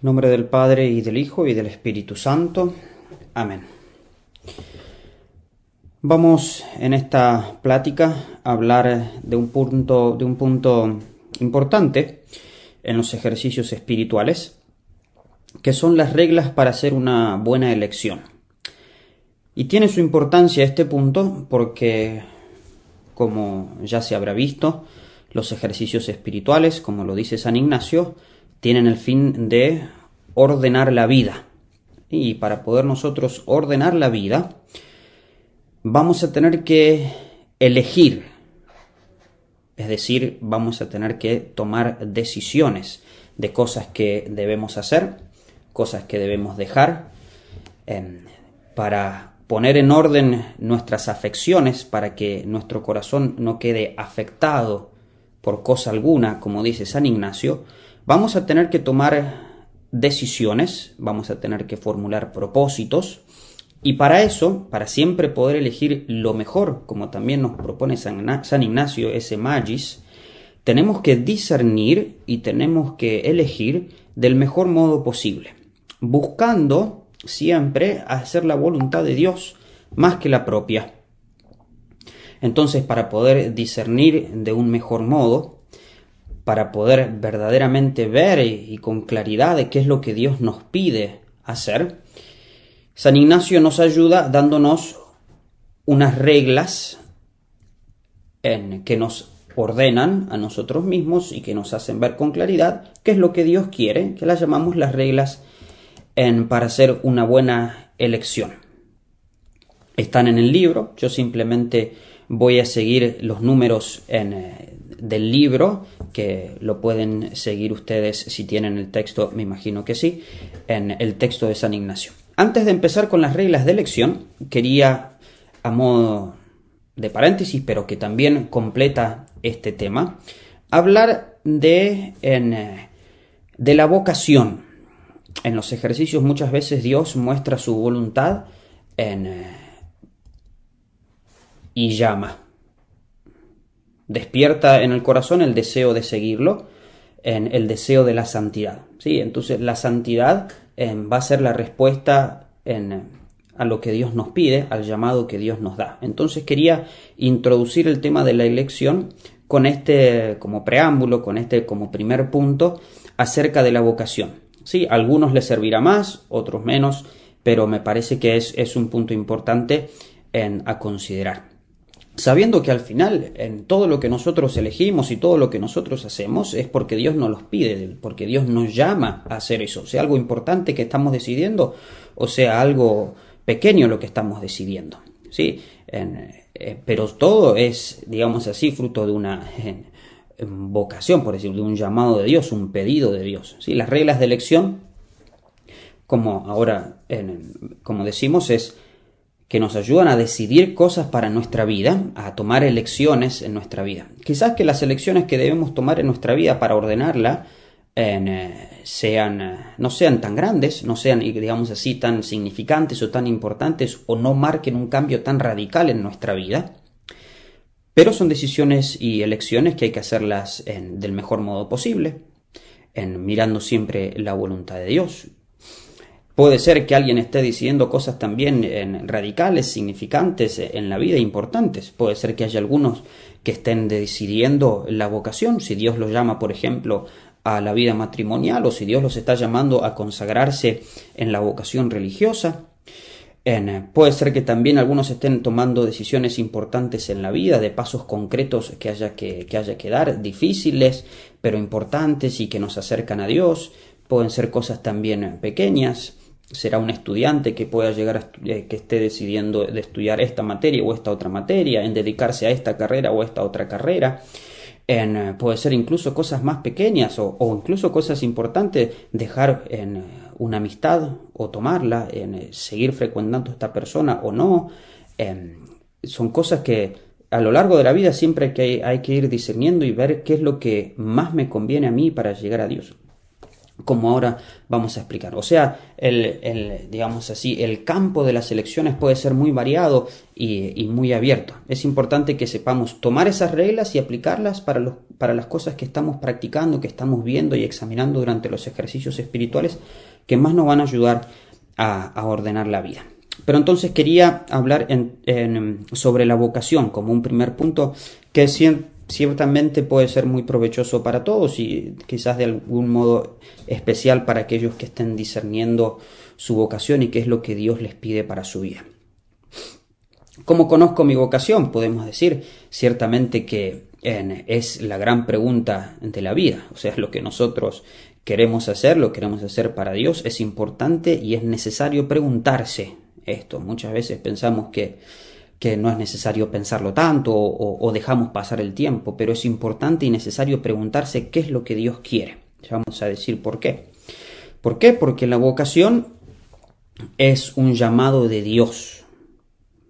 nombre del Padre y del Hijo y del Espíritu Santo. Amén. Vamos en esta plática a hablar de un punto, de un punto importante en los ejercicios espirituales, que son las reglas para hacer una buena elección. Y tiene su importancia este punto porque, como ya se habrá visto, los ejercicios espirituales, como lo dice San Ignacio, tienen el fin de ordenar la vida. Y para poder nosotros ordenar la vida, vamos a tener que elegir. Es decir, vamos a tener que tomar decisiones de cosas que debemos hacer, cosas que debemos dejar, em, para poner en orden nuestras afecciones, para que nuestro corazón no quede afectado por cosa alguna, como dice San Ignacio, vamos a tener que tomar decisiones, vamos a tener que formular propósitos y para eso, para siempre poder elegir lo mejor, como también nos propone San Ignacio, ese magis, tenemos que discernir y tenemos que elegir del mejor modo posible, buscando siempre hacer la voluntad de Dios más que la propia. Entonces, para poder discernir de un mejor modo, para poder verdaderamente ver y, con claridad de qué es lo que Dios nos pide hacer, San Ignacio nos ayuda dándonos unas reglas en que nos ordenan a nosotros mismos y que nos hacen ver con claridad qué es lo que Dios quiere, que las llamamos las reglas en, para hacer una buena elección. Están en el libro, yo simplemente voy a seguir los números eh, del libro, que lo pueden seguir ustedes si tienen el texto, me imagino que sí, en el texto de San Ignacio. Antes de empezar con las reglas de elección, quería, a modo de paréntesis, pero que también completa este tema, hablar de, en, de la vocación. En los ejercicios muchas veces Dios muestra su voluntad en, y llama despierta en el corazón el deseo de seguirlo, en el deseo de la santidad. ¿sí? Entonces la santidad em, va a ser la respuesta en, a lo que Dios nos pide, al llamado que Dios nos da. Entonces quería introducir el tema de la elección con este como preámbulo, con este como primer punto acerca de la vocación. ¿sí? algunos les servirá más, otros menos, pero me parece que es, es un punto importante en, a considerar sabiendo que al final en todo lo que nosotros elegimos y todo lo que nosotros hacemos es porque Dios nos los pide, porque Dios nos llama a hacer eso, sea algo importante que estamos decidiendo o sea algo pequeño lo que estamos decidiendo, ¿sí? Eh, pero todo es, digamos así, fruto de una vocación, por decirlo, de un llamado de Dios, un pedido de Dios, ¿sí? Las reglas de elección, como ahora, como decimos, es que nos ayudan a decidir cosas para nuestra vida, a tomar elecciones en nuestra vida. Quizás que las elecciones que debemos tomar en nuestra vida para ordenarla eh, sean, eh, no sean tan grandes, no sean, digamos así, tan significantes o tan importantes o no marquen un cambio tan radical en nuestra vida. Pero son decisiones y elecciones que hay que hacerlas del mejor modo posible, en, mirando siempre la voluntad de Dios, Puede ser que alguien esté decidiendo cosas también en radicales, significantes en la vida, importantes. Puede ser que haya algunos que estén decidiendo la vocación, si Dios los llama, por ejemplo, a la vida matrimonial o si Dios los está llamando a consagrarse en la vocación religiosa. puede ser que también algunos estén tomando decisiones importantes en la vida, de pasos concretos que haya que, que haya que dar, difíciles, pero importantes y que nos acercan a Dios. Pueden ser cosas también pequeñas, será un estudiante que pueda llegar a eh, que esté decidiendo de estudiar esta materia o esta otra materia, en dedicarse a esta carrera o esta otra carrera. En, eh, puede ser incluso cosas más pequeñas o, incluso cosas importantes, dejar en eh, una amistad o tomarla, en seguir frecuentando a esta persona o no. son cosas que a lo largo de la vida siempre hay que ir discerniendo y ver qué es lo que más me conviene a mí para llegar a Dios como ahora vamos a explicar. O sea, el, digamos así, el campo de las elecciones puede ser muy variado y, muy abierto. Es importante que sepamos tomar esas reglas y aplicarlas para, los, para las cosas que estamos practicando, que estamos viendo y examinando durante los ejercicios espirituales que más nos van a ayudar a, ordenar la vida. Pero entonces quería hablar sobre la vocación como un primer punto que siempre ciertamente puede ser muy provechoso para todos y quizás de algún modo especial para aquellos que estén discerniendo su vocación y qué es lo que Dios les pide para su vida. ¿Cómo conozco mi vocación? Podemos decir ciertamente que es la gran pregunta de la vida, o sea, lo que nosotros queremos hacer, lo queremos hacer para Dios, es importante y es necesario preguntarse esto. Muchas veces pensamos que que no es necesario pensarlo tanto o, dejamos pasar el tiempo, pero es importante y necesario preguntarse qué es lo que Dios quiere. vamos a decir por qué. ¿Por qué? Porque la vocación es un llamado de Dios.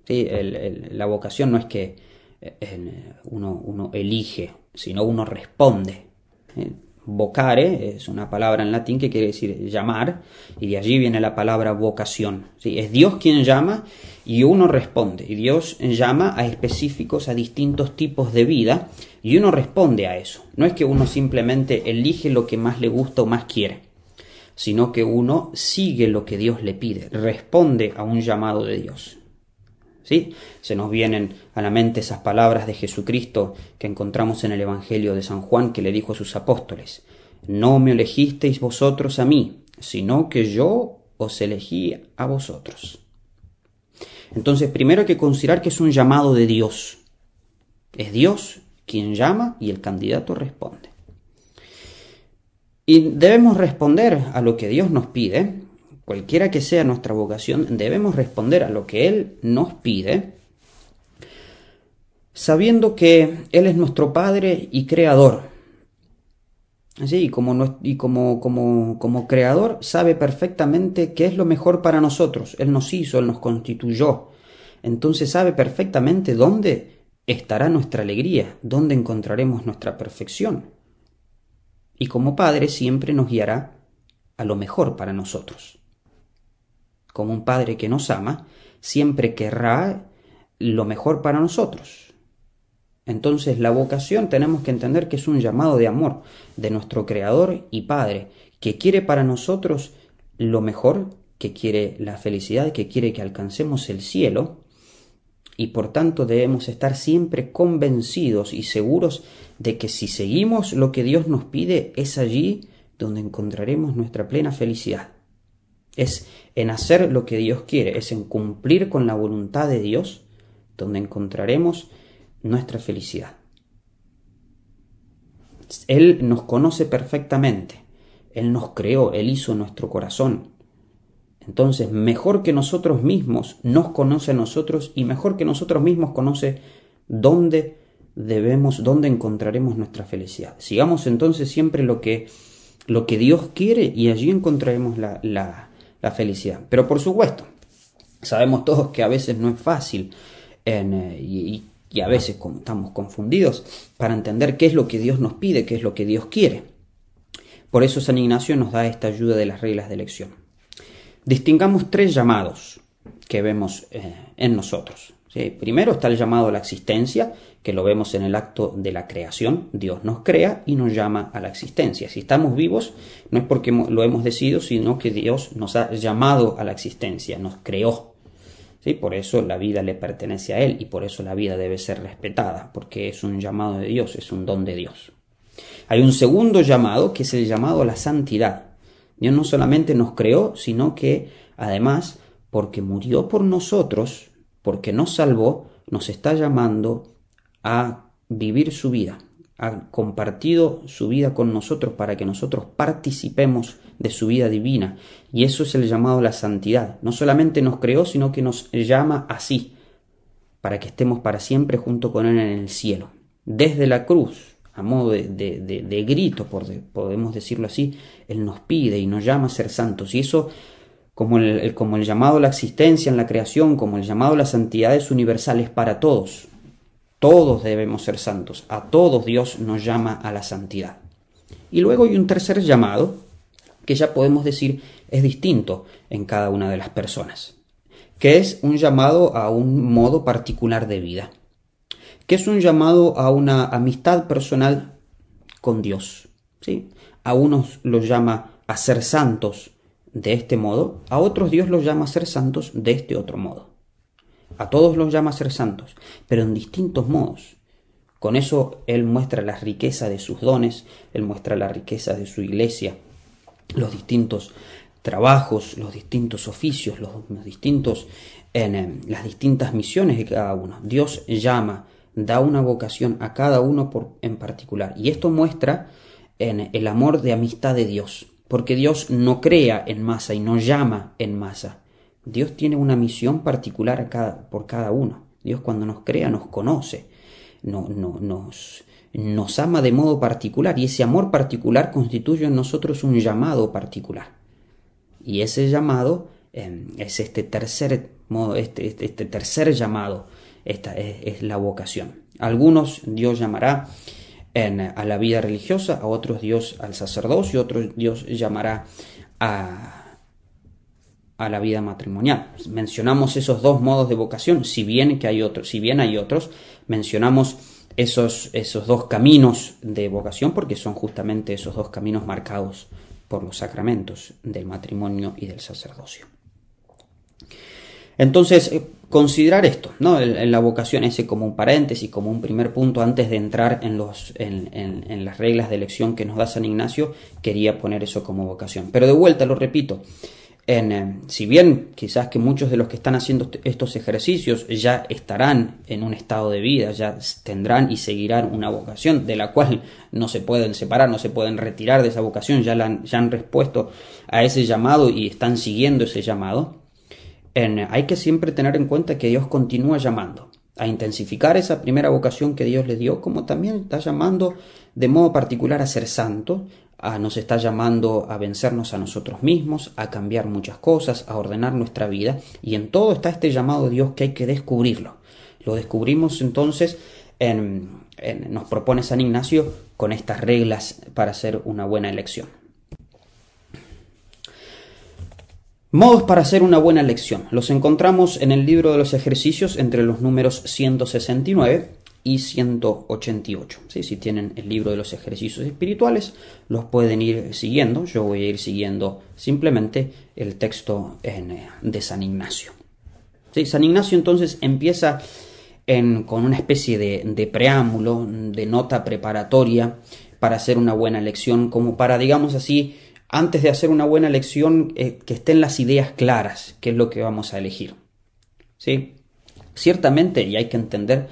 ¿Sí? la vocación no es que eh, uno, uno, elige, sino uno responde. ¿eh? vocare es una palabra en latín que quiere decir llamar, y de allí viene la palabra vocación. ¿sí? Es Dios quien llama y uno responde. Y Dios llama a específicos, a distintos tipos de vida, y uno responde a eso. No es que uno simplemente elige lo que más le gusta o más quiere, sino que uno sigue lo que Dios le pide, responde a un llamado de Dios. ¿Sí? Se nos vienen a la mente esas palabras de Jesucristo que encontramos en el Evangelio de San Juan que le dijo a sus apóstoles, No me elegisteis vosotros a mí, sino que yo os elegí a vosotros. Entonces, primero hay que considerar que es un llamado de Dios. Es Dios quien llama y el candidato responde. Y debemos responder a lo que Dios nos pide cualquiera que sea nuestra vocación, debemos responder a lo que Él nos pide, sabiendo que Él es nuestro Padre y Creador. Así, y, como, y como, como, como Creador sabe perfectamente qué es lo mejor para nosotros. Él nos hizo, Él nos constituyó. Entonces sabe perfectamente dónde estará nuestra alegría, dónde encontraremos nuestra perfección. Y como Padre siempre nos guiará a lo mejor para nosotros como un padre que nos ama, siempre querrá lo mejor para nosotros. Entonces la vocación tenemos que entender que es un llamado de amor de nuestro Creador y Padre, que quiere para nosotros lo mejor, que quiere la felicidad, que quiere que alcancemos el cielo, y por tanto debemos estar siempre convencidos y seguros de que si seguimos lo que Dios nos pide, es allí donde encontraremos nuestra plena felicidad. Es en hacer lo que Dios quiere, es en cumplir con la voluntad de Dios donde encontraremos nuestra felicidad. Él nos conoce perfectamente, Él nos creó, Él hizo nuestro corazón. Entonces, mejor que nosotros mismos nos conoce a nosotros y mejor que nosotros mismos conoce dónde debemos, dónde encontraremos nuestra felicidad. Sigamos entonces siempre lo que, lo que Dios quiere y allí encontraremos la, la, la felicidad. Pero por supuesto, sabemos todos que a veces no es fácil eh, y, y, a veces estamos confundidos para entender qué es lo que Dios nos pide, qué es lo que Dios quiere. Por eso San Ignacio nos da esta ayuda de las reglas de elección. Distingamos tres llamados que vemos eh, en nosotros. Primero está el llamado a la existencia, que lo vemos en el acto de la creación. Dios nos crea y nos llama a la existencia. Si estamos vivos, no es porque lo hemos decidido, sino que Dios nos ha llamado a la existencia, nos creó. ¿Sí? Por eso la vida le pertenece a Él y por eso la vida debe ser respetada, porque es un llamado de Dios, es un don de Dios. Hay un segundo llamado que es el llamado a la santidad. Dios no solamente nos creó, sino que además, porque murió por nosotros, porque nos salvó, nos está llamando a vivir su vida, ha compartido su vida con nosotros para que nosotros participemos de su vida divina. Y eso es el llamado a la santidad. No solamente nos creó, sino que nos llama así, para que estemos para siempre junto con Él en el cielo. Desde la cruz, a modo de, grito, podemos decirlo así, Él nos pide y nos llama a ser santos. Y eso como el, como el llamado a la existencia en la creación, como el llamado a las santidades universales para todos. Todos debemos ser santos, a todos Dios nos llama a la santidad. Y luego hay un tercer llamado, que ya podemos decir es distinto en cada una de las personas, que es un llamado a un modo particular de vida, que es un llamado a una amistad personal con Dios. ¿sí? A unos los llama a ser santos de este modo, a otros Dios los llama a ser santos de este otro modo. A todos los llama a ser santos, pero en distintos modos. Con eso Él muestra la riqueza de sus dones, Él muestra la riqueza de su iglesia, los distintos trabajos, los distintos oficios, los, distintos, en, las distintas misiones de cada uno. Dios llama, da una vocación a cada uno por, en particular. Y esto muestra en el amor de amistad de Dios, porque Dios no crea en masa y no llama en masa. Dios tiene una misión particular por cada uno. Dios cuando nos crea nos conoce, no, no, nos, ama de modo particular y ese amor particular constituye en nosotros un llamado particular. Y ese llamado em, es este tercer modo, este, este, este tercer llamado, esta es, la vocación. algunos Dios llamará a la vida religiosa, a otros Dios al sacerdocio, otros Dios llamará a, a la vida matrimonial. Mencionamos esos dos modos de vocación, si bien que hay otros, si bien hay otros, mencionamos esos, esos dos caminos de vocación porque son justamente esos dos caminos marcados por los sacramentos del matrimonio y del sacerdocio. Entonces, eh, considerar esto, ¿no? La vocación ese como un paréntesis, como un primer punto antes de entrar en, los, en, en, las reglas de elección que nos da San Ignacio, quería poner eso como vocación. Pero de vuelta, lo repito, eh, si bien quizás que muchos de los que están haciendo estos ejercicios ya estarán en un estado de vida, ya tendrán y seguirán una vocación de la cual no se pueden separar, no se pueden retirar de esa vocación, ya, han, ya han respuesto a ese llamado y están siguiendo ese llamado, en, hay que siempre tener en cuenta que Dios continúa llamando a intensificar esa primera vocación que Dios le dio, como también está llamando de modo particular a ser santo, nos está llamando a vencernos a nosotros mismos, a cambiar muchas cosas, a ordenar nuestra vida, y en todo está este llamado de Dios que hay que descubrirlo. Lo descubrimos entonces, en, nos propone San Ignacio con estas reglas para hacer una buena elección. Modos para hacer una buena elección. Los encontramos en el libro de los ejercicios entre los números 169 y 188. Si tienen el libro de los ejercicios espirituales, los pueden ir siguiendo. Yo voy a ir siguiendo simplemente el texto eh, de San Ignacio. ¿Sí? San Ignacio entonces empieza con una especie de, preámbulo, de nota preparatoria para hacer una buena lección, como para, digamos así, antes de hacer una buena lección, eh, que estén las ideas claras, qué es lo que vamos a elegir. ¿Sí? Ciertamente, y hay que entender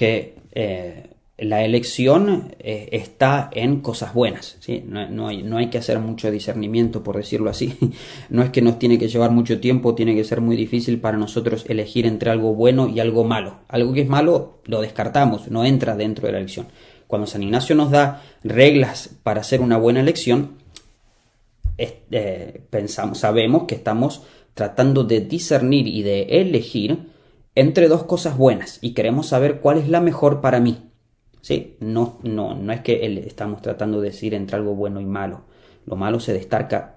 que eh, la elección eh, está en cosas buenas. ¿sí? No, hay, no, hay, que hacer mucho discernimiento, por decirlo así. No es que nos tiene que llevar mucho tiempo, tiene que ser muy difícil para nosotros elegir entre algo bueno y algo malo. Algo que es malo lo descartamos, no entra dentro de la elección. Cuando San Ignacio nos da reglas para hacer una buena elección, eh, pensamos, sabemos que estamos tratando de discernir y de elegir entre dos cosas buenas y queremos saber cuál es la mejor para mí. ¿Sí? No, no, no es que estamos tratando de decir entre algo bueno y malo. Lo malo se,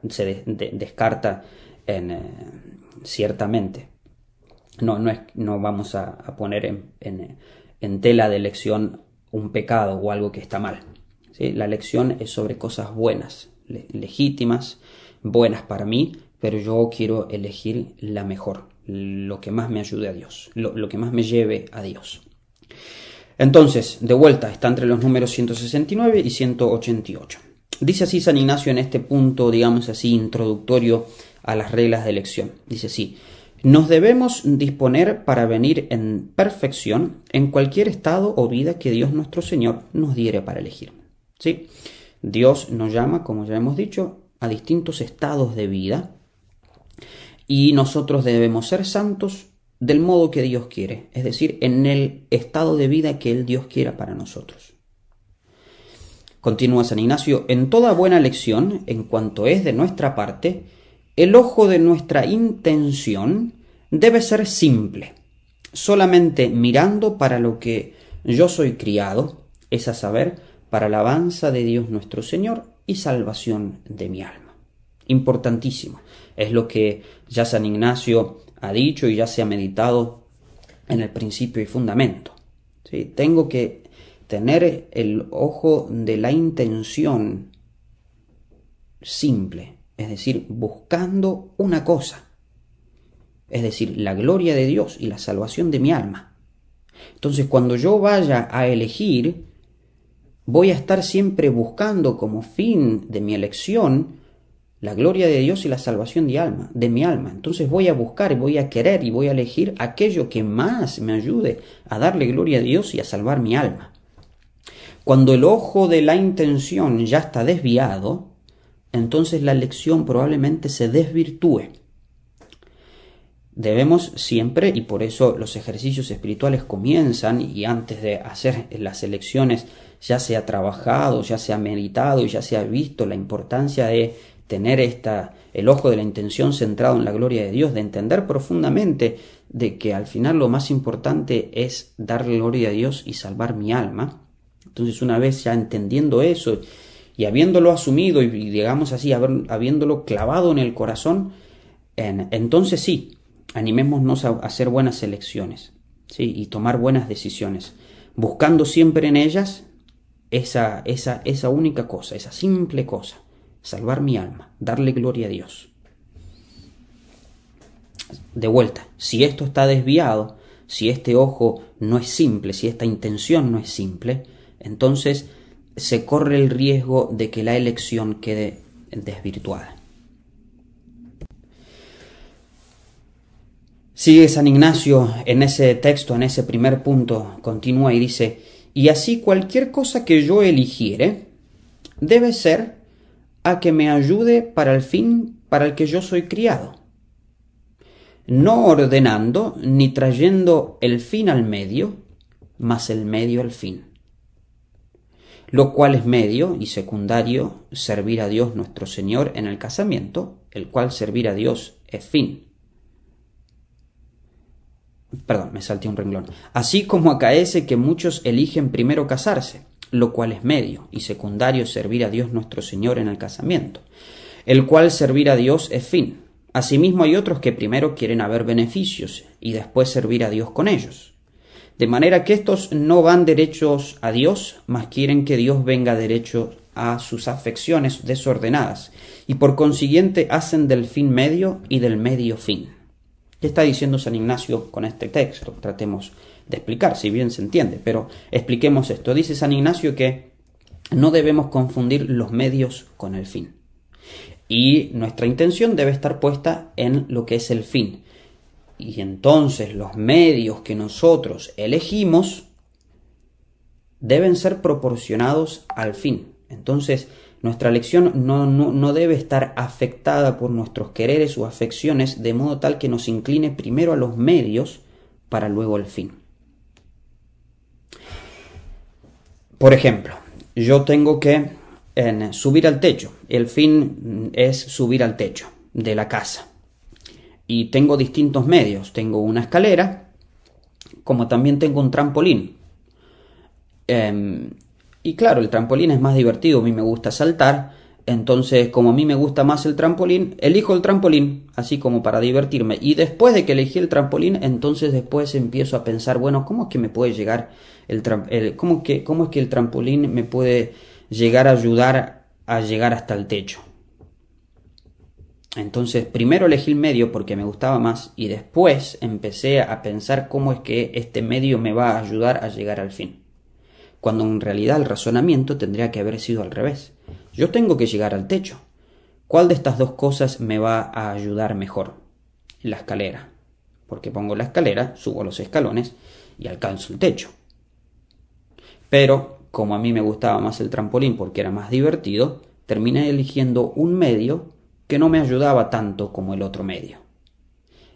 se descarta en, eh, ciertamente. No, no, es, no vamos a, poner en, en, tela de elección un pecado o algo que está mal. ¿Sí? La elección es sobre cosas buenas, legítimas, buenas para mí, pero yo quiero elegir la mejor lo que más me ayude a Dios, lo, que más me lleve a Dios. Entonces, de vuelta, está entre los números 169 y 188. Dice así San Ignacio en este punto, digamos así, introductorio a las reglas de elección. Dice así, nos debemos disponer para venir en perfección en cualquier estado o vida que Dios nuestro Señor nos diere para elegir. ¿Sí? Dios nos llama, como ya hemos dicho, a distintos estados de vida y nosotros debemos ser santos del modo que Dios quiere, es decir, en el estado de vida que el Dios quiera para nosotros. Continúa San Ignacio, en toda buena lección, en cuanto es de nuestra parte, el ojo de nuestra intención debe ser simple, solamente mirando para lo que yo soy criado, es a saber, para la alabanza de Dios nuestro Señor y salvación de mi alma. Importantísimo. Es lo que ya San Ignacio ha dicho y ya se ha meditado en el principio y fundamento. Tengo que tener el ojo de la intención simple, es decir, buscando una cosa, es decir, la gloria de Dios y la salvación de mi alma. Entonces, cuando yo vaya a elegir, voy a estar siempre buscando como fin de mi elección la gloria de Dios y la salvación de, alma, de mi alma. Entonces voy a buscar, voy a querer y voy a elegir aquello que más me ayude a darle gloria a Dios y a salvar mi alma. Cuando el ojo de la intención ya está desviado, entonces la elección probablemente se desvirtúe. Debemos siempre, y por eso los ejercicios espirituales comienzan, y antes de hacer las elecciones ya se ha trabajado, ya se ha meditado y ya se ha visto la importancia de tener esta, el ojo de la intención centrado en la gloria de Dios, de entender profundamente de que al final lo más importante es darle gloria a Dios y salvar mi alma. Entonces una vez ya entendiendo eso y habiéndolo asumido y digamos así, habiéndolo clavado en el corazón, entonces sí, animémonos a hacer buenas elecciones ¿sí? y tomar buenas decisiones, buscando siempre en ellas esa, esa, esa única cosa, esa simple cosa, salvar mi alma, darle gloria a Dios. De vuelta, si esto está desviado, si este ojo no es simple, si esta intención no es simple, entonces se corre el riesgo de que la elección quede desvirtuada. Sigue San Ignacio en ese texto, en ese primer punto, continúa y dice, y así cualquier cosa que yo eligiere debe ser a que me ayude para el fin para el que yo soy criado, no ordenando ni trayendo el fin al medio, mas el medio al fin, lo cual es medio y secundario servir a Dios nuestro Señor en el casamiento, el cual servir a Dios es fin. Perdón, me salté un renglón. Así como acaece que muchos eligen primero casarse, lo cual es medio, y secundario servir a Dios nuestro Señor en el casamiento, el cual servir a Dios es fin. Asimismo hay otros que primero quieren haber beneficios y después servir a Dios con ellos. De manera que estos no van derechos a Dios, mas quieren que Dios venga derecho a sus afecciones desordenadas, y por consiguiente hacen del fin medio y del medio fin. ¿Qué está diciendo San Ignacio con este texto? Tratemos de explicar, si bien se entiende, pero expliquemos esto. Dice San Ignacio que no debemos confundir los medios con el fin. Y nuestra intención debe estar puesta en lo que es el fin. Y entonces los medios que nosotros elegimos deben ser proporcionados al fin. Entonces, nuestra elección no, debe estar afectada por nuestros quereres o afecciones de modo tal que nos incline primero a los medios para luego el fin. Por ejemplo, yo tengo que subir al techo. El fin es subir al techo de la casa. Y tengo distintos medios. Tengo una escalera, como también tengo un trampolín. Em, y claro, el trampolín es más divertido, a mí me gusta saltar, entonces como a mí me gusta más el trampolín, elijo el trampolín, así como para divertirme. Y después de que elegí el trampolín, entonces después empiezo a pensar, bueno, ¿cómo es que me puede llegar el, el cómo, cómo es que el trampolín me puede llegar a ayudar a llegar hasta el techo? Entonces, primero elegí el medio porque me gustaba más y después empecé a pensar cómo es que este medio me va a ayudar a llegar al fin cuando en realidad el razonamiento tendría que haber sido al revés. Yo tengo que llegar al techo. ¿Cuál de estas dos cosas me va a ayudar mejor? La escalera. Porque pongo la escalera, subo los escalones y alcanzo el techo. Pero, como a mí me gustaba más el trampolín porque era más divertido, terminé eligiendo un medio que no me ayudaba tanto como el otro medio.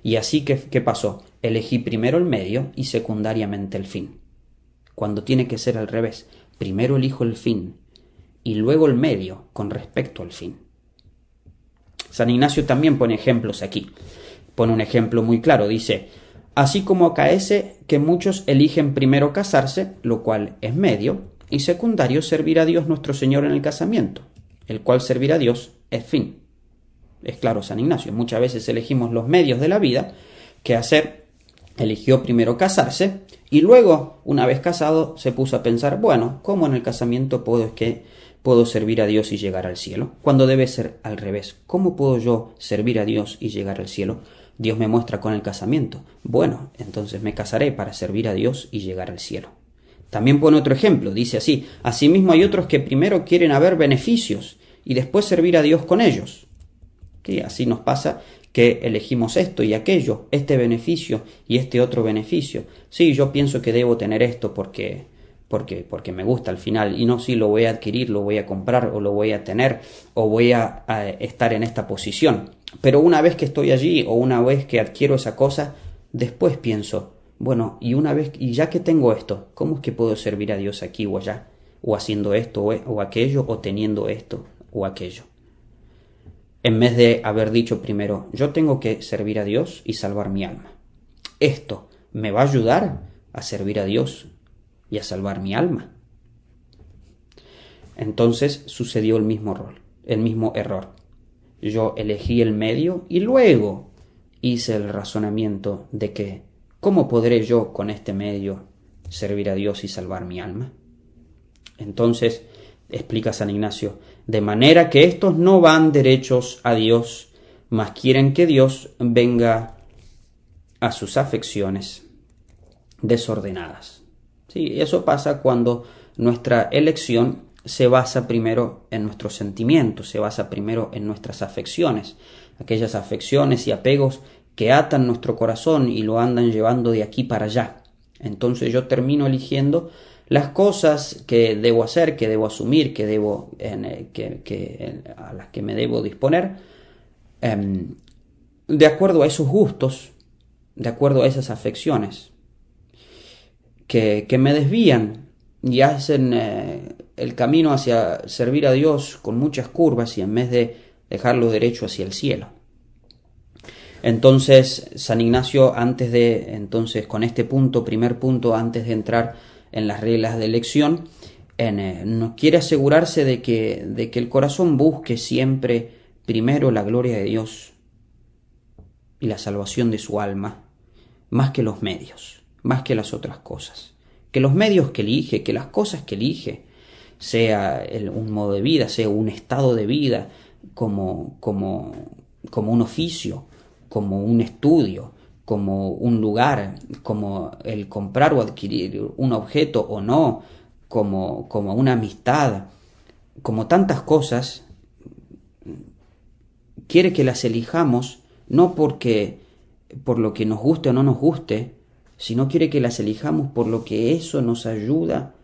Y así que, ¿qué pasó? Elegí primero el medio y secundariamente el fin cuando tiene que ser al revés. Primero elijo el fin y luego el medio con respecto al fin. San Ignacio también pone ejemplos aquí. Pone un ejemplo muy claro. Dice, así como acaece que muchos eligen primero casarse, lo cual es medio, y secundario servir a Dios nuestro Señor en el casamiento, el cual servir a Dios es fin. Es claro San Ignacio. Muchas veces elegimos los medios de la vida que hacer. Eligió primero casarse y luego, una vez casado, se puso a pensar, bueno, ¿cómo en el casamiento puedo que puedo servir a Dios y llegar al cielo? Cuando debe ser al revés. ¿Cómo puedo yo servir a Dios y llegar al cielo? Dios me muestra con el casamiento. Bueno, entonces me casaré para servir a Dios y llegar al cielo. También pone otro ejemplo, dice así, asimismo hay otros que primero quieren haber beneficios y después servir a Dios con ellos. ¿Sí? Así nos pasa que elegimos esto y aquello, este beneficio y este otro beneficio. Sí, yo pienso que debo tener esto porque porque porque me gusta al final y no si lo voy a adquirir, lo voy a comprar o lo voy a tener o voy a, estar en esta posición. Pero una vez que estoy allí o una vez que adquiero esa cosa, después pienso, bueno, y una vez, y ya que tengo esto, ¿cómo es que puedo servir a Dios aquí o allá? O haciendo esto o, aquello, o teniendo esto o aquello. En vez de haber dicho primero, yo tengo que servir a Dios y salvar mi alma. Esto me va a ayudar a servir a Dios y a salvar mi alma. Entonces sucedió el mismo rol, el mismo error. Yo elegí el medio y luego hice el razonamiento de que ¿cómo podré yo con este medio servir a Dios y salvar mi alma? Entonces, explica San Ignacio, de manera que estos no van derechos a Dios, mas quieren que Dios venga a sus afecciones desordenadas. Sí, eso pasa cuando nuestra elección se basa primero en nuestros sentimientos, se basa primero en nuestras afecciones, aquellas afecciones y apegos que atan nuestro corazón y lo andan llevando de aquí para allá. Entonces yo termino eligiendo las cosas que debo hacer, que debo asumir, que debo, en, que, a las que me debo disponer, em, de acuerdo a esos gustos, de acuerdo a esas afecciones, que, me desvían y hacen eh, el camino hacia servir a Dios con muchas curvas y en vez de dejarlo derecho hacia el cielo. Entonces, San Ignacio, antes de, entonces, con este punto, primer punto, antes de entrar en las reglas de elección, eh, nos quiere asegurarse de que, de que el corazón busque siempre primero la gloria de Dios y la salvación de su alma, más que los medios, más que las otras cosas. Que los medios que elige, que las cosas que elige, sea un modo de vida, sea un estado de vida, como, como, como un oficio, como un estudio, como un lugar, como el comprar o adquirir un objeto o no, como, como una amistad, como tantas cosas, quiere que las elijamos no porque por lo que nos guste o no nos guste, sino quiere que las elijamos por lo que eso nos ayuda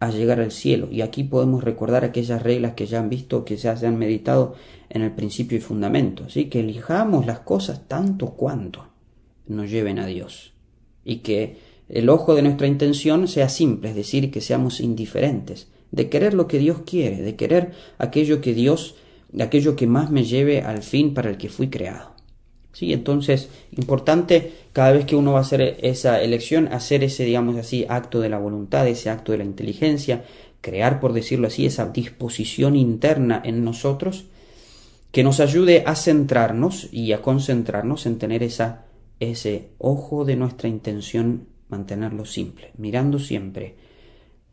a llegar al cielo. Y aquí podemos recordar aquellas reglas que ya han visto, que ya se han meditado en el principio y fundamento. Así que elijamos las cosas tanto cuanto nos lleven a Dios. Y que el ojo de nuestra intención sea simple, es decir, que seamos indiferentes, de querer lo que Dios quiere, de querer aquello que Dios, aquello que más me lleve al fin para el que fui creado. ¿Sí? Entonces, importante cada vez que uno va a hacer esa elección, hacer ese, digamos así, acto de la voluntad, ese acto de la inteligencia, crear, por decirlo así, esa disposición interna en nosotros que nos ayude a centrarnos y a concentrarnos en tener esa, ese ojo de nuestra intención, mantenerlo simple, mirando siempre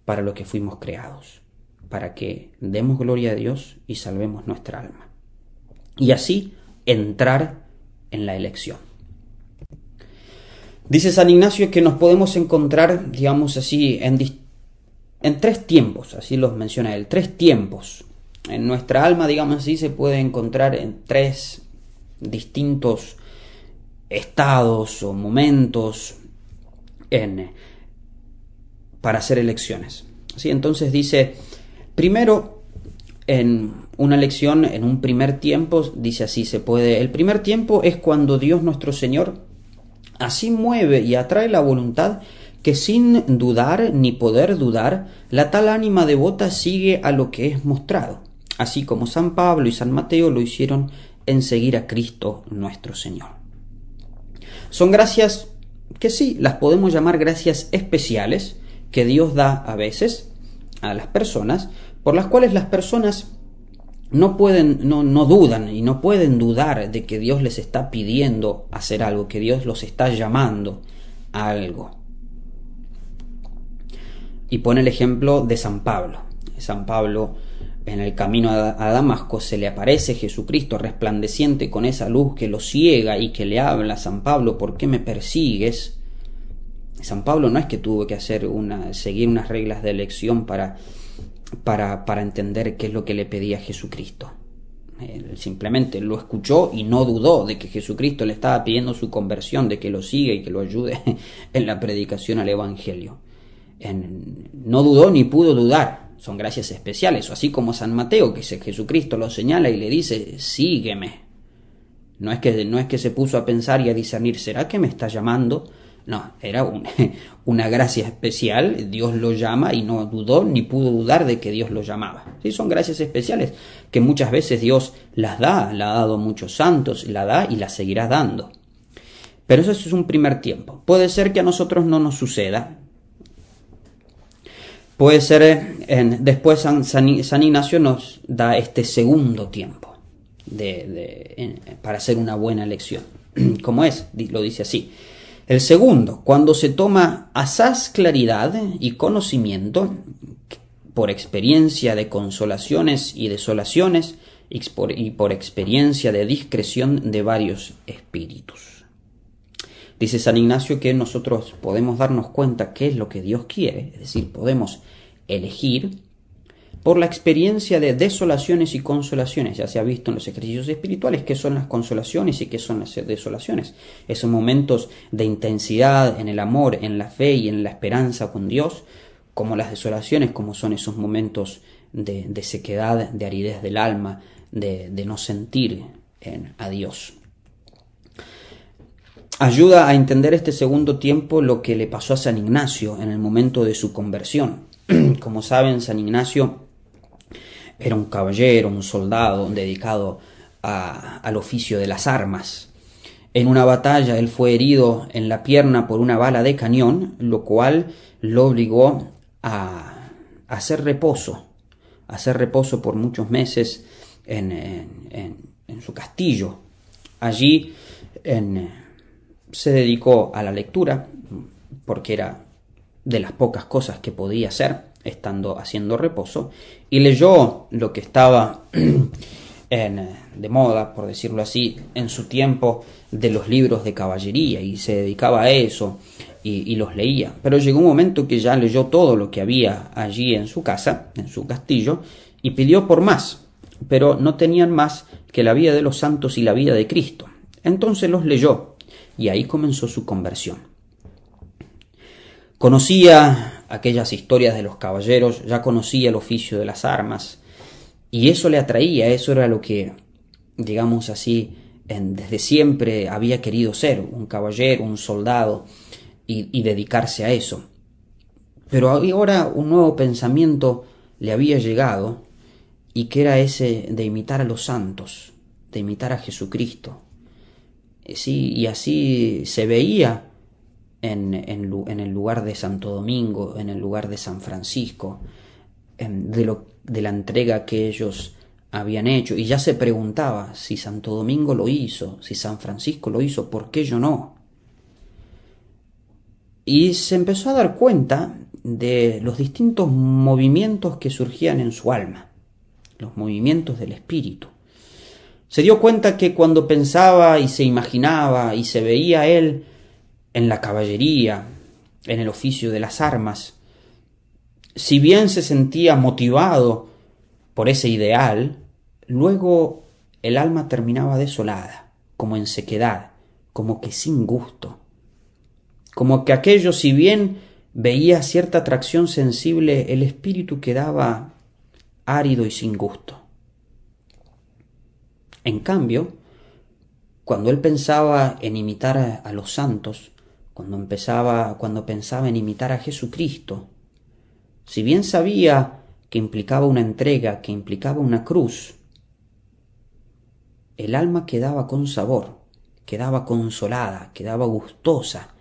para lo que fuimos creados, para que demos gloria a Dios y salvemos nuestra alma. Y así entrar en la elección. Dice San Ignacio que nos podemos encontrar, digamos así, en, tres tiempos, así los menciona él, tres tiempos. En nuestra alma, digamos así, se puede encontrar en tres distintos estados o momentos en, para hacer elecciones. ¿Sí? Entonces dice, primero, en una lección en un primer tiempo, dice así, se puede. El primer tiempo es cuando Dios nuestro Señor así mueve y atrae la voluntad que sin dudar ni poder dudar, la tal ánima devota sigue a lo que es mostrado, así como San Pablo y San Mateo lo hicieron en seguir a Cristo nuestro Señor. Son gracias que sí, las podemos llamar gracias especiales que Dios da a veces a las personas, por las cuales las personas no pueden, no, no dudan y no pueden dudar de que Dios les está pidiendo hacer algo, que Dios los está llamando a algo. Y pone el ejemplo de San Pablo. San Pablo en el camino a Damasco se le aparece Jesucristo resplandeciente con esa luz que lo ciega y que le habla, San Pablo, ¿por qué me persigues? San Pablo no es que tuvo que hacer una, seguir unas reglas de elección para, para, para entender qué es lo que le pedía Jesucristo. Él simplemente lo escuchó y no dudó de que Jesucristo le estaba pidiendo su conversión, de que lo siga y que lo ayude en la predicación al Evangelio. no dudó ni pudo dudar son gracias especiales, o así como San Mateo, que Jesucristo lo señala y le dice, sígueme. No es, que, no es que se puso a pensar y a discernir, ¿será que me está llamando? No, era una gracia especial, Dios lo llama y no dudó ni pudo dudar de que Dios lo llamaba. Sí, son gracias especiales que muchas veces Dios las da, la ha dado muchos santos, la da y la seguirá dando. Pero eso es un primer tiempo. Puede ser que a nosotros no nos suceda, Puede ser, eh, después San, Ignacio nos da este segundo tiempo de, para hacer una buena elección. ¿Cómo es? Lo dice así. El segundo, cuando se toma asaz claridad y conocimiento por experiencia de consolaciones y desolaciones y por experiencia de discreción de varios espíritus. Dice San Ignacio que nosotros podemos darnos cuenta qué es lo que Dios quiere, es decir, podemos elegir por la experiencia de desolaciones y consolaciones. Ya se ha visto en los ejercicios espirituales qué son las consolaciones y qué son las desolaciones. Esos momentos de intensidad en el amor, en la fe y en la esperanza con Dios, como las desolaciones, como son esos momentos de, sequedad, de aridez del alma, de, no sentir en, a Dios ayuda a entender este segundo tiempo lo que le pasó a San Ignacio en el momento de su conversión. Como saben, San Ignacio era un caballero, un soldado dedicado al oficio de las armas. En una batalla él fue herido en la pierna por una bala de cañón, lo cual lo obligó a, hacer reposo, a hacer reposo por muchos meses en, en su castillo. Allí se dedicó a la lectura, porque era de las pocas cosas que podía hacer estando haciendo reposo, y leyó lo que estaba en, de moda, por decirlo así, en su tiempo de los libros de caballería, y se dedicaba a eso, y, y, los leía. Pero llegó un momento que ya leyó todo lo que había allí en su casa, en su castillo, y pidió por más, pero no tenían más que la vida de los santos y la vida de Cristo. Entonces los leyó y ahí comenzó su conversión. Conocía aquellas historias de los caballeros, ya conocía el oficio de las armas, y eso le atraía, eso era lo que, digamos así, desde siempre había querido ser, un caballero, un soldado, y, y dedicarse a eso. Pero ahora un nuevo pensamiento le había llegado, y que era ese de imitar a los santos, de imitar a Jesucristo, Sí, y así se veía en, en, el lugar de Santo Domingo, en el lugar de San Francisco, de, lo, de la entrega que ellos habían hecho. Y ya se preguntaba si Santo Domingo lo hizo, si San Francisco lo hizo, ¿por qué yo no? Y se empezó a dar cuenta de los distintos movimientos que surgían en su alma, los movimientos del espíritu. Se dio cuenta que cuando pensaba y se imaginaba y se veía él en la caballería, en el oficio de las armas, si bien se sentía motivado por ese ideal, luego el alma terminaba desolada, como en sequedad, como que sin gusto, como que aquello, si bien veía cierta atracción sensible, el espíritu quedaba árido y sin gusto. En cambio, cuando él pensaba en imitar a, los santos, cuando empezaba, cuando pensaba en imitar a Jesucristo, si bien sabía que implicaba una entrega, que implicaba una cruz, el alma quedaba con sabor, quedaba consolada, quedaba gustosa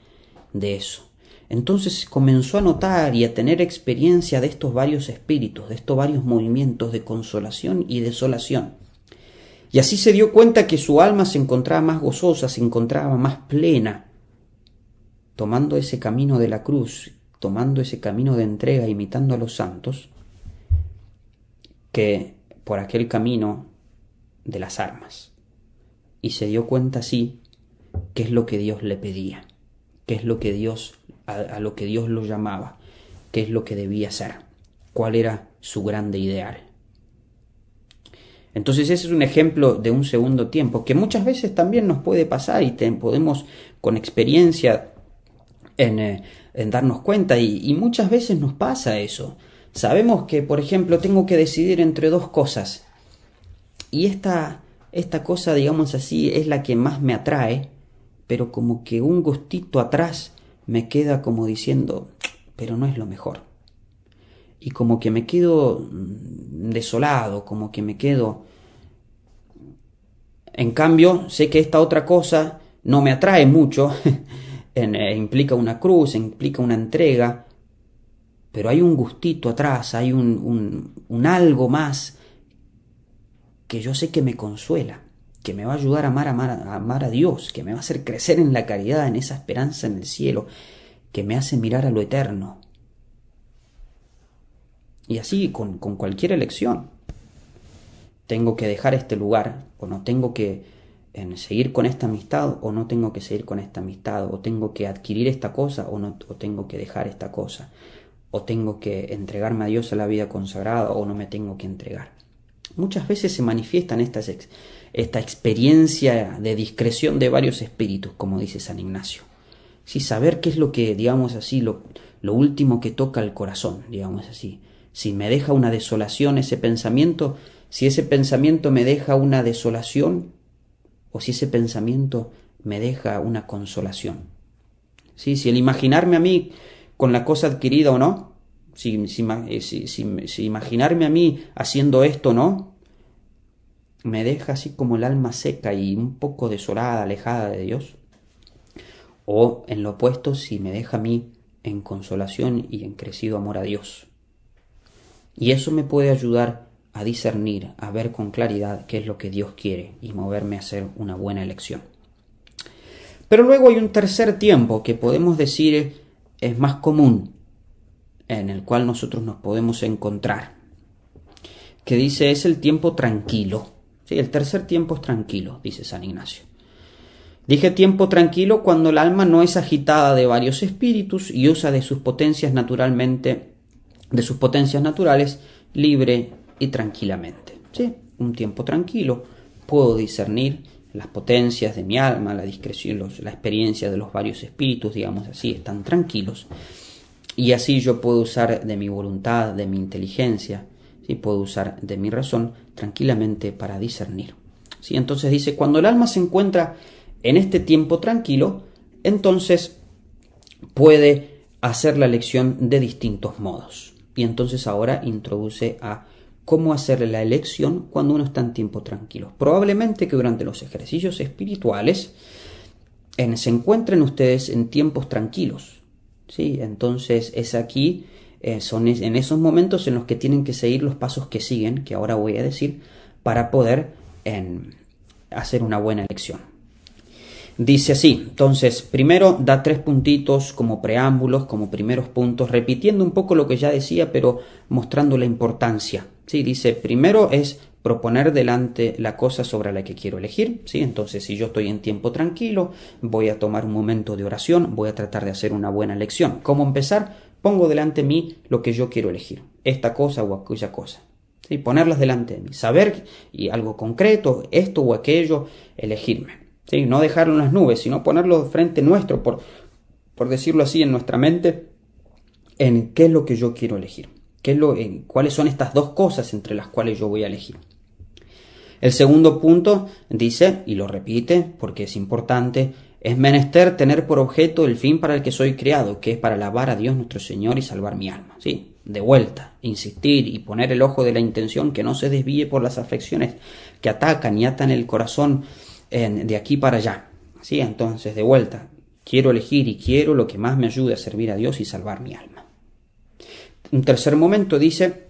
de eso. entonces comenzó a notar y a tener experiencia de estos varios espíritus, de estos varios movimientos de consolación y desolación. Y así se dio cuenta que su alma se encontraba más gozosa, se encontraba más plena, tomando ese camino de la cruz, tomando ese camino de entrega, imitando a los santos, que por aquel camino de las armas. Y se dio cuenta así qué es lo que Dios le pedía, qué es lo que Dios a, lo que Dios lo llamaba, qué es lo que debía ser, cuál era su grande ideal. Entonces ese es un ejemplo de un segundo tiempo que muchas veces también nos puede pasar y podemos con experiencia eh, en, darnos cuenta y, y, muchas veces nos pasa eso. Sabemos que, por ejemplo, tengo que decidir entre dos cosas y esta, esta cosa, digamos así, es la que más me atrae, pero como que un gustito atrás me queda como diciendo, pero no es lo mejor. Y como que me quedo mm, desolado, como que me quedo... En cambio, sé que esta otra cosa no me atrae mucho, eh, implica una cruz, implica una entrega, pero hay un gustito atrás, hay un, un, algo más que yo sé que me consuela que me va a ayudar a amar, a amar a Dios, que me va a hacer crecer en la caridad, en esa esperanza en el cielo, que me hace mirar a lo eterno. Y así con, con cualquier elección. Tengo que dejar este lugar, o no tengo que en seguir con esta amistad, o no tengo que seguir con esta amistad, o tengo que adquirir esta cosa, o no o tengo que dejar esta cosa, o tengo que entregarme a Dios a la vida consagrada, o no me tengo que entregar. Muchas veces se manifiestan estas, esta experiencia de discreción de varios espíritus, como dice San Ignacio. Sí, saber qué es lo que, digamos así, lo, lo último que toca el corazón, digamos así. Si me deja una desolación ese pensamiento, si ese pensamiento me deja una desolación, o si ese pensamiento me deja una consolación. ¿Sí? Si el imaginarme a mí con la cosa adquirida o no, si, si, si, imaginarme a mí haciendo esto o no, me deja así como el alma seca y un poco desolada, alejada de Dios. O en lo opuesto, si me deja a mí en consolación y en crecido amor a Dios. Y eso me puede ayudar a discernir, a ver con claridad qué es lo que Dios quiere y moverme a hacer una buena elección. Pero luego hay un tercer tiempo que podemos decir es más común, en el cual nosotros nos podemos encontrar, que dice es el tiempo tranquilo. Sí, el tercer tiempo es tranquilo, dice San Ignacio. Dije tiempo tranquilo cuando el alma no es agitada de varios espíritus y usa de sus potencias naturalmente, de sus potencias naturales, libre y tranquilamente. Sí, un tiempo tranquilo. Puedo discernir las potencias de mi alma, la discreción, la experiencia de los varios espíritus, digamos así, están tranquilos. Y así yo puedo usar de mi voluntad, de mi inteligencia, ¿sí? puedo usar de mi razón tranquilamente para discernir. ¿sí? Entonces dice, cuando el alma se encuentra en este tiempo tranquilo, entonces puede hacer la elección de distintos modos. Y entonces ahora introduce a cómo hacer la elección cuando uno está en tiempo tranquilo. Probablemente que durante los ejercicios espirituales se encuentren ustedes en tiempos tranquilos. ¿sí? Entonces es aquí eh, son en esos momentos en los que tienen que seguir los pasos que siguen, que ahora voy a decir, para poder hacer una buena elección. Dice así, entonces, primero da tres puntitos como preámbulos, como primeros puntos, repitiendo un poco lo que ya decía, pero mostrando la importancia. ¿Sí? Dice, primero es proponer delante la cosa sobre la que quiero elegir, ¿sí? Entonces, si yo estoy en tiempo tranquilo, voy a tomar un momento de oración, voy a tratar de hacer una buena elección. ¿Cómo empezar? pongo delante de mí lo que yo quiero elegir, esta cosa o aquella cosa. ¿sí? Ponerlas delante de mí, saber y algo concreto, esto o aquello, elegirme. ¿sí? No dejarlo en las nubes, sino ponerlo frente nuestro, por, por decirlo así, en nuestra mente, en qué es lo que yo quiero elegir, qué es lo, en, cuáles son estas dos cosas entre las cuales yo voy a elegir. El segundo punto dice, y lo repite porque es importante, es menester tener por objeto el fin para el que soy creado, que es para alabar a Dios nuestro Señor y salvar mi alma. Sí, de vuelta, insistir y poner el ojo de la intención que no se desvíe por las aflicciones que atacan y atan el corazón de aquí para allá. Sí, entonces, de vuelta, Quiero elegir y quiero lo que más me ayude a servir a Dios y salvar mi alma. Un tercer momento dice,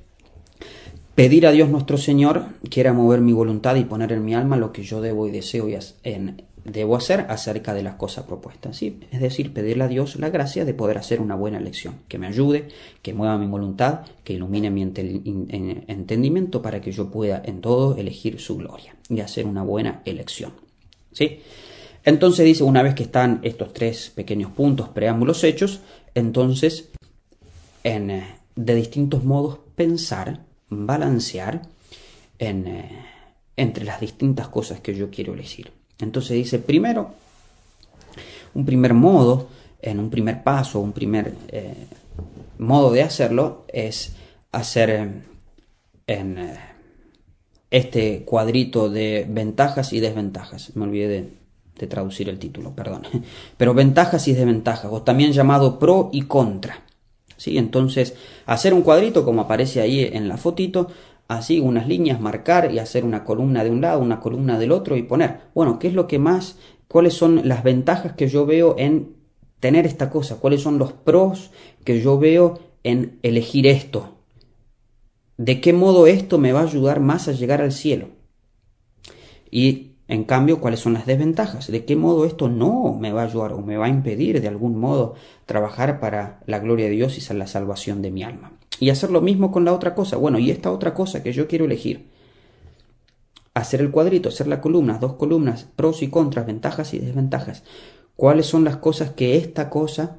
pedir a Dios nuestro Señor quiera mover mi voluntad y poner en mi alma lo que yo debo y deseo y en, debo hacer acerca de las cosas propuestas. ¿sí? Es decir, pedirle a Dios la gracia de poder hacer una buena elección, que me ayude, que mueva mi voluntad, que ilumine mi entendimiento para que yo pueda en todo elegir su gloria y hacer una buena elección. ¿sí? Entonces dice, una vez que están estos tres pequeños puntos, preámbulos hechos, entonces en, eh, de distintos modos pensar, balancear en, eh, entre las distintas cosas que yo quiero elegir. Entonces dice, primero, un primer modo, en un primer paso, un primer eh, modo de hacerlo es hacer eh, en este cuadrito de ventajas y desventajas. Me olvidé de, de, traducir el título, perdón. Pero ventajas y desventajas, o también llamado pro y contra. ¿Sí? Entonces, hacer un cuadrito como aparece ahí en la fotito, así unas líneas, marcar y hacer una columna de un lado, una columna del otro y poner, bueno, ¿qué es lo que más, cuáles son las ventajas que yo veo en tener esta cosa? ¿Cuáles son los pros que yo veo en elegir esto? ¿De qué modo esto me va a ayudar más a llegar al cielo? Y en cambio, ¿cuáles son las desventajas? ¿De qué modo esto no me va a ayudar o me va a impedir de algún modo trabajar para la gloria de Dios y la salvación de mi alma? Y hacer lo mismo con la otra cosa. Bueno, y esta otra cosa que yo quiero elegir. Hacer el cuadrito, hacer la columna, dos columnas, pros y contras, ventajas y desventajas. ¿Cuáles son las cosas que esta cosa,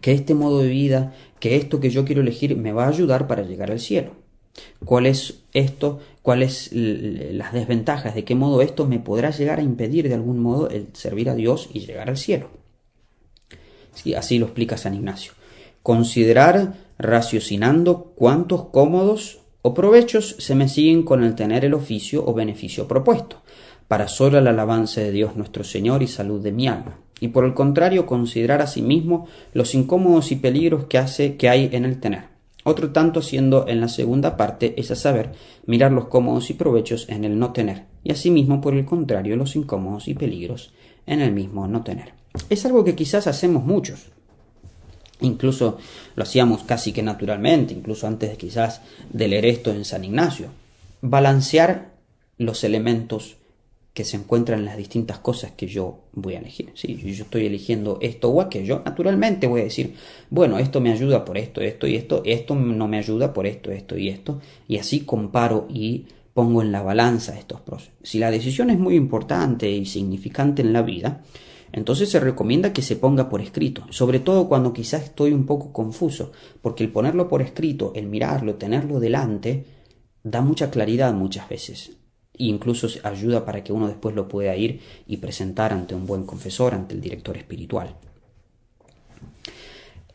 que este modo de vida, que esto que yo quiero elegir me va a ayudar para llegar al cielo? ¿Cuál es esto? ¿Cuáles las desventajas? ¿De qué modo esto me podrá llegar a impedir de algún modo el servir a Dios y llegar al cielo? Sí, así lo explica San Ignacio. Considerar raciocinando cuántos cómodos o provechos se me siguen con el tener el oficio o beneficio propuesto, para solo el alabanza de Dios nuestro Señor y salud de mi alma, y por el contrario considerar asimismo los incómodos y peligros que hace que hay en el tener. Otro tanto siendo en la segunda parte es a saber mirar los cómodos y provechos en el no tener, y asimismo por el contrario los incómodos y peligros en el mismo no tener. Es algo que quizás hacemos muchos, Incluso lo hacíamos casi que naturalmente, incluso antes quizás de leer esto en San Ignacio. Balancear los elementos que se encuentran en las distintas cosas que yo voy a elegir. Si yo estoy eligiendo esto o aquello, naturalmente voy a decir, bueno, esto me ayuda por esto, esto y esto, esto no me ayuda por esto, esto y esto, y así comparo y pongo en la balanza estos pros. Si la decisión es muy importante y significante en la vida, entonces se recomienda que se ponga por escrito, sobre todo cuando quizás estoy un poco confuso, porque el ponerlo por escrito, el mirarlo, tenerlo delante, da mucha claridad muchas veces. Incluso ayuda para que uno después lo pueda ir y presentar ante un buen confesor, ante el director espiritual.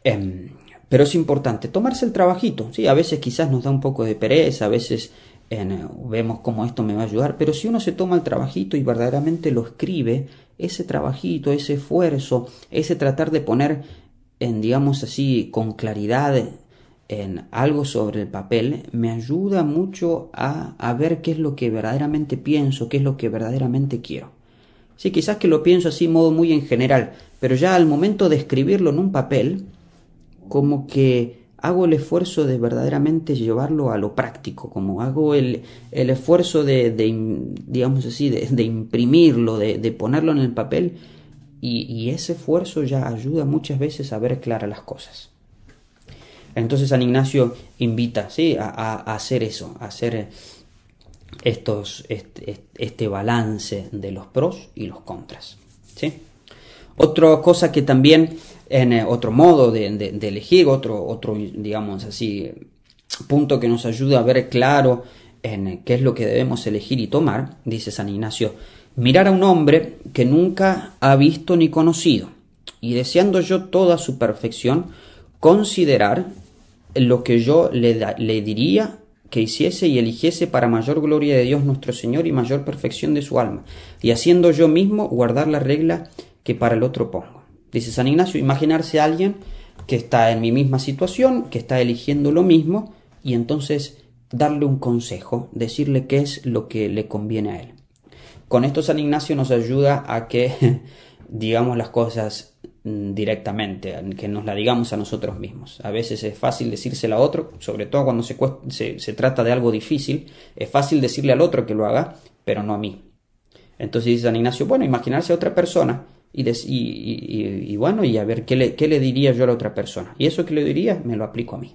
Em, pero es importante tomarse el trabajito, sí, a veces quizás nos da un poco de pereza, a veces vemos cómo esto me va a ayudar, pero si uno se toma el trabajito y verdaderamente lo escribe, ese trabajito, ese esfuerzo, ese tratar de poner en, digamos así, con claridad en algo sobre el papel, me ayuda mucho a, a ver qué es lo que verdaderamente pienso, qué es lo que verdaderamente quiero. Sí, quizás que lo pienso así modo muy en general, pero ya al momento de escribirlo en un papel, como que hago el esfuerzo de verdaderamente llevarlo a lo práctico, como hago el, el esfuerzo de, digamos así, de, imprimirlo, de, ponerlo en el papel, y, ese esfuerzo ya ayuda muchas veces a ver claras las cosas. Entonces San Ignacio invita ¿sí? a, hacer eso, a hacer estos, este, este, balance de los pros y los contras. ¿sí? Otra cosa que también en eh, otro modo de, elegir, otro, otro, digamos así, punto que nos ayuda a ver claro en qué es lo que debemos elegir y tomar, dice San Ignacio, mirar a un hombre que nunca ha visto ni conocido, y deseando yo toda su perfección, considerar lo que yo le, le diría que hiciese y eligiese para mayor gloria de Dios nuestro Señor y mayor perfección de su alma, y haciendo yo mismo guardar la regla que para el otro pongo. Dice San Ignacio, imaginarse a alguien que está en mi misma situación, que está eligiendo lo mismo, y entonces darle un consejo, decirle qué es lo que le conviene a él. Con esto San Ignacio nos ayuda a que, digamos, las cosas directamente, que nos la digamos a nosotros mismos. A veces es fácil decírsela a otro, sobre todo cuando se, se, se, trata de algo difícil, es fácil decirle al otro que lo haga, pero no a mí. Entonces dice San Ignacio, bueno, imaginarse a otra persona y, y, y, bueno, y a ver ¿qué le, qué le diría yo a la otra persona. Y eso que le diría me lo aplico a mí.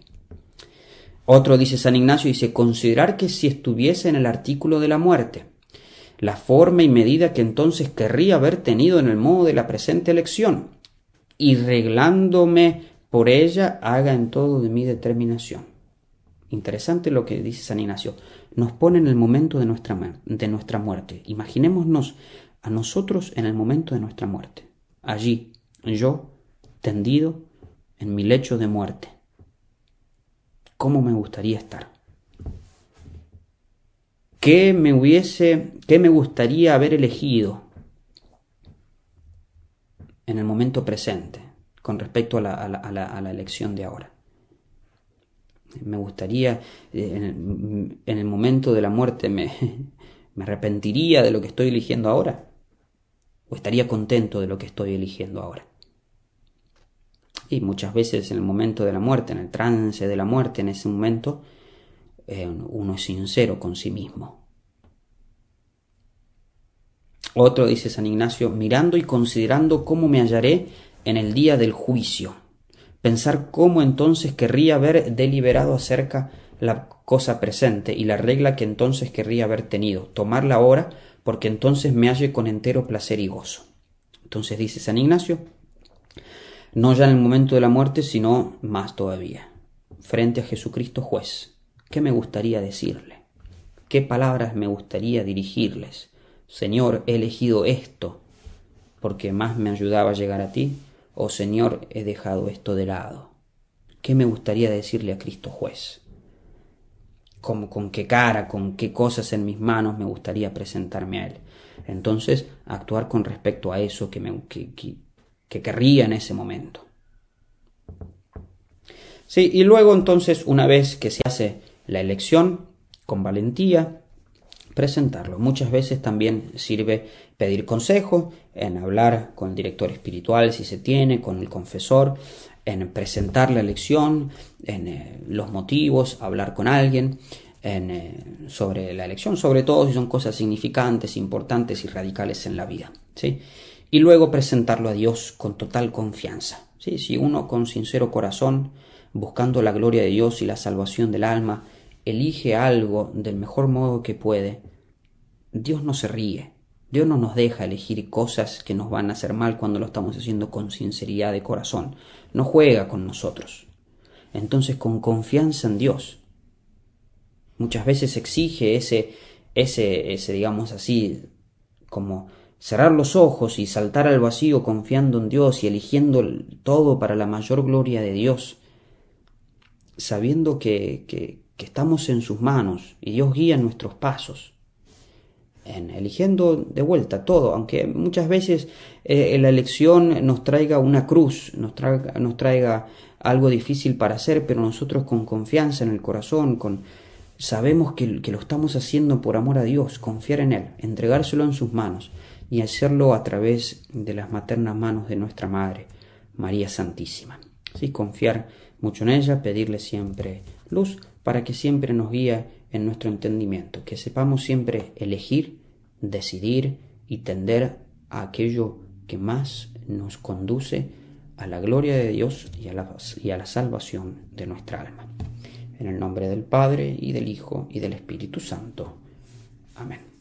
Otro dice San Ignacio, dice, considerar que si estuviese en el artículo de la muerte, la forma y medida que entonces querría haber tenido en el modo de la presente elección, y reglándome por ella, haga en todo de mi determinación. Interesante lo que dice San Ignacio. Nos pone en el momento de nuestra, de nuestra muerte. Imaginémonos a nosotros en el momento de nuestra muerte. Allí, yo, tendido en mi lecho de muerte. ¿Cómo me gustaría estar? ¿Qué me hubiese, qué me gustaría haber elegido en el momento presente con respecto a la, a la, elección de ahora? Me gustaría, en el, momento de la muerte, me, me arrepentiría de lo que estoy eligiendo ahora. ¿O estaría contento de lo que estoy eligiendo ahora? Y muchas veces en el momento de la muerte, en el trance de la muerte, en ese momento, eh, uno es sincero con sí mismo. Otro dice San Ignacio, mirando y considerando cómo me hallaré en el día del juicio. Pensar cómo entonces querría haber deliberado acerca la cosa presente y la regla que entonces querría haber tenido. Tomarla ahora porque entonces me halle con entero placer y gozo. Entonces dice San Ignacio, no ya en el momento de la muerte, sino más todavía, frente a Jesucristo juez. ¿Qué me gustaría decirle? ¿Qué palabras me gustaría dirigirles? Señor, he elegido esto porque más me ayudaba a llegar a ti, o Señor, he dejado esto de lado. ¿Qué me gustaría decirle a Cristo juez? ¿Con, con qué cara, con qué cosas en mis manos me gustaría presentarme a Él? Entonces, actuar con respecto a eso que, me, que, que querría en ese momento. Sí, y luego entonces, una vez que se hace la elección, con valentía, presentarlo. Muchas veces también sirve pedir consejo, en hablar con el director espiritual si se tiene, con el confesor, en presentar la elección, en eh, los motivos, hablar con alguien en, eh, sobre la elección, sobre todo si son cosas significantes, importantes y radicales en la vida. ¿sí? y luego presentarlo a Dios con total confianza. ¿sí? Si uno con sincero corazón, buscando la gloria de Dios y la salvación del alma, elige algo del mejor modo que puede, Dios no se ríe. Dios no nos deja elegir cosas que nos van a hacer mal cuando lo estamos haciendo con sinceridad de corazón. No juega con nosotros. Entonces, con confianza en Dios. Muchas veces exige ese, ese, ese digamos así, como cerrar los ojos y saltar al vacío confiando en Dios y eligiendo todo para la mayor gloria de Dios, sabiendo que, que, estamos en sus manos y Dios guía nuestros pasos, en eligiendo de vuelta todo, aunque muchas veces eh, la elección nos traiga una cruz, nos traiga, nos traiga algo difícil para hacer, pero nosotros con confianza en el corazón, con sabemos que, que lo estamos haciendo por amor a Dios, confiar en Él, entregárselo en sus manos y hacerlo a través de las maternas manos de nuestra Madre, María Santísima. ¿Sí? Confiar mucho en ella, pedirle siempre luz para que siempre nos guíe en nuestro entendimiento, que sepamos siempre elegir, decidir y tender a aquello que más nos conduce a la gloria de Dios y a la, y a la salvación de nuestra alma. En el nombre del Padre y del Hijo y del Espíritu Santo. Amén.